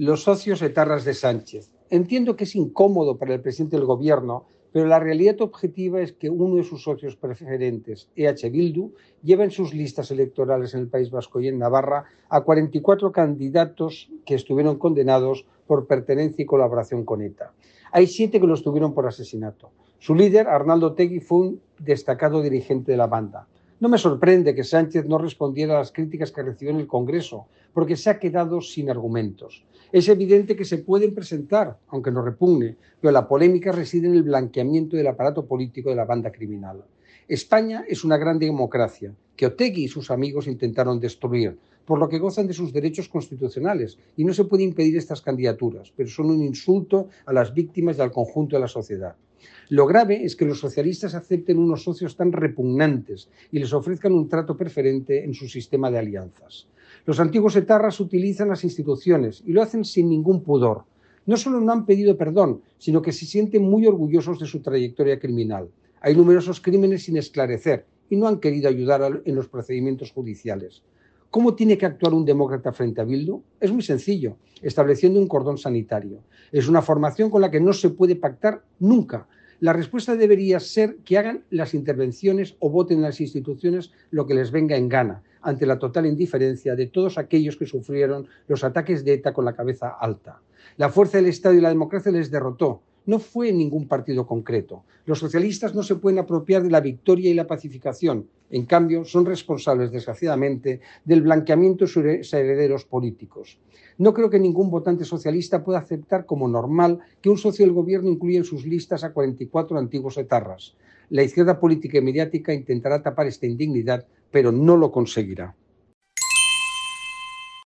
Los socios etarras de Sánchez. Entiendo que es incómodo para el presidente del gobierno, pero la realidad objetiva es que uno de sus socios preferentes, EH Bildu, lleva en sus listas electorales en el País Vasco y en Navarra a 44 candidatos que estuvieron condenados por pertenencia y colaboración con ETA. Hay siete que lo estuvieron por asesinato. Su líder, Arnaldo Tegui, fue un destacado dirigente de la banda. No me sorprende que Sánchez no respondiera a las críticas que recibió en el Congreso, porque se ha quedado sin argumentos. Es evidente que se pueden presentar, aunque nos repugne, pero la polémica reside en el blanqueamiento del aparato político de la banda criminal. España es una gran democracia que Otegui y sus amigos intentaron destruir, por lo que gozan de sus derechos constitucionales y no se puede impedir estas candidaturas, pero son un insulto a las víctimas y al conjunto de la sociedad. Lo grave es que los socialistas acepten unos socios tan repugnantes y les ofrezcan un trato preferente en su sistema de alianzas. Los antiguos etarras utilizan las instituciones y lo hacen sin ningún pudor. No solo no han pedido perdón, sino que se sienten muy orgullosos de su trayectoria criminal. Hay numerosos crímenes sin esclarecer y no han querido ayudar en los procedimientos judiciales. ¿Cómo tiene que actuar un demócrata frente a Bildu? Es muy sencillo, estableciendo un cordón sanitario. Es una formación con la que no se puede pactar nunca, la respuesta debería ser que hagan las intervenciones o voten en las instituciones lo que les venga en gana, ante la total indiferencia de todos aquellos que sufrieron los ataques de ETA con la cabeza alta. La fuerza del Estado y la democracia les derrotó, no fue ningún partido concreto. Los socialistas no se pueden apropiar de la victoria y la pacificación. En cambio, son responsables, desgraciadamente, del blanqueamiento de sus herederos políticos. No creo que ningún votante socialista pueda aceptar como normal que un socio del gobierno incluya en sus listas a 44 antiguos etarras. La izquierda política y mediática intentará tapar esta indignidad, pero no lo conseguirá.